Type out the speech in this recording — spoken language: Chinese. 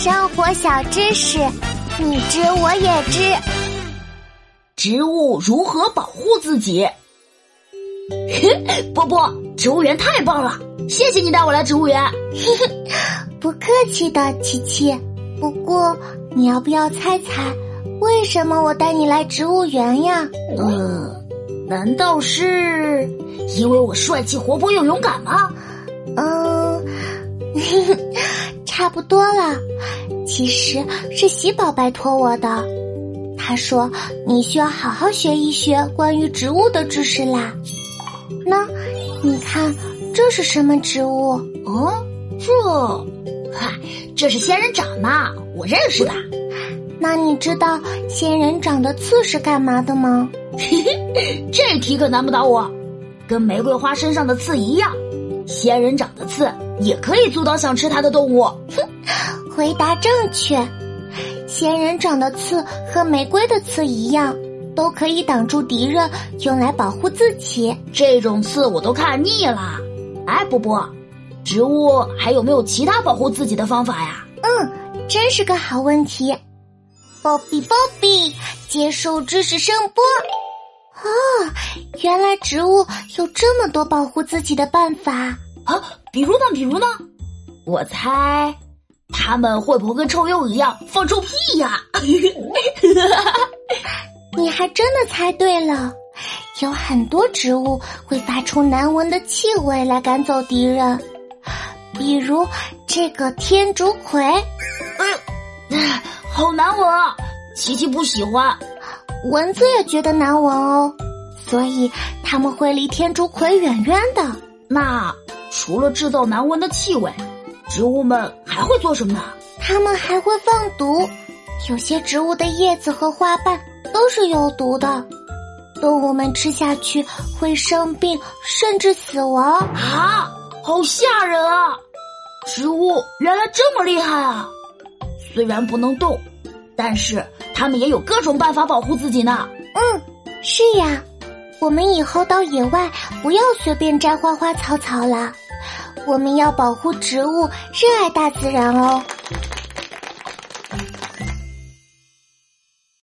生活小知识，你知我也知。植物如何保护自己？波波，植物园太棒了！谢谢你带我来植物园。不客气的，琪琪。不过，你要不要猜猜，为什么我带你来植物园呀？呃，难道是因为我帅气、活泼又勇敢吗？嗯，差不多了。其实是喜宝拜托我的，他说你需要好好学一学关于植物的知识啦。那，你看这是什么植物？哦，这，嗨，这是仙人掌嘛，我认识的。那你知道仙人掌的刺是干嘛的吗？嘿嘿，这题可难不倒我。跟玫瑰花身上的刺一样，仙人掌的刺也可以阻挡想吃它的动物。哼，回答正确。仙人掌的刺和玫瑰的刺一样。都可以挡住敌人，用来保护自己。这种刺我都看腻了。哎，波波，植物还有没有其他保护自己的方法呀？嗯，真是个好问题。波比波比，接受知识声波。哦，原来植物有这么多保护自己的办法啊！比如呢？比如呢？我猜，他们会不会跟臭鼬一样放臭屁呀？你还真的猜对了，有很多植物会发出难闻的气味来赶走敌人，比如这个天竺葵。哎呦，好难闻啊！琪琪不喜欢，蚊子也觉得难闻哦，所以他们会离天竺葵远远的。那除了制造难闻的气味，植物们还会做什么呢？它们还会放毒，有些植物的叶子和花瓣。都是有毒的，动物们吃下去会生病，甚至死亡啊！好吓人啊！植物原来这么厉害啊！虽然不能动，但是它们也有各种办法保护自己呢。嗯，是呀，我们以后到野外不要随便摘花花草草了，我们要保护植物，热爱大自然哦。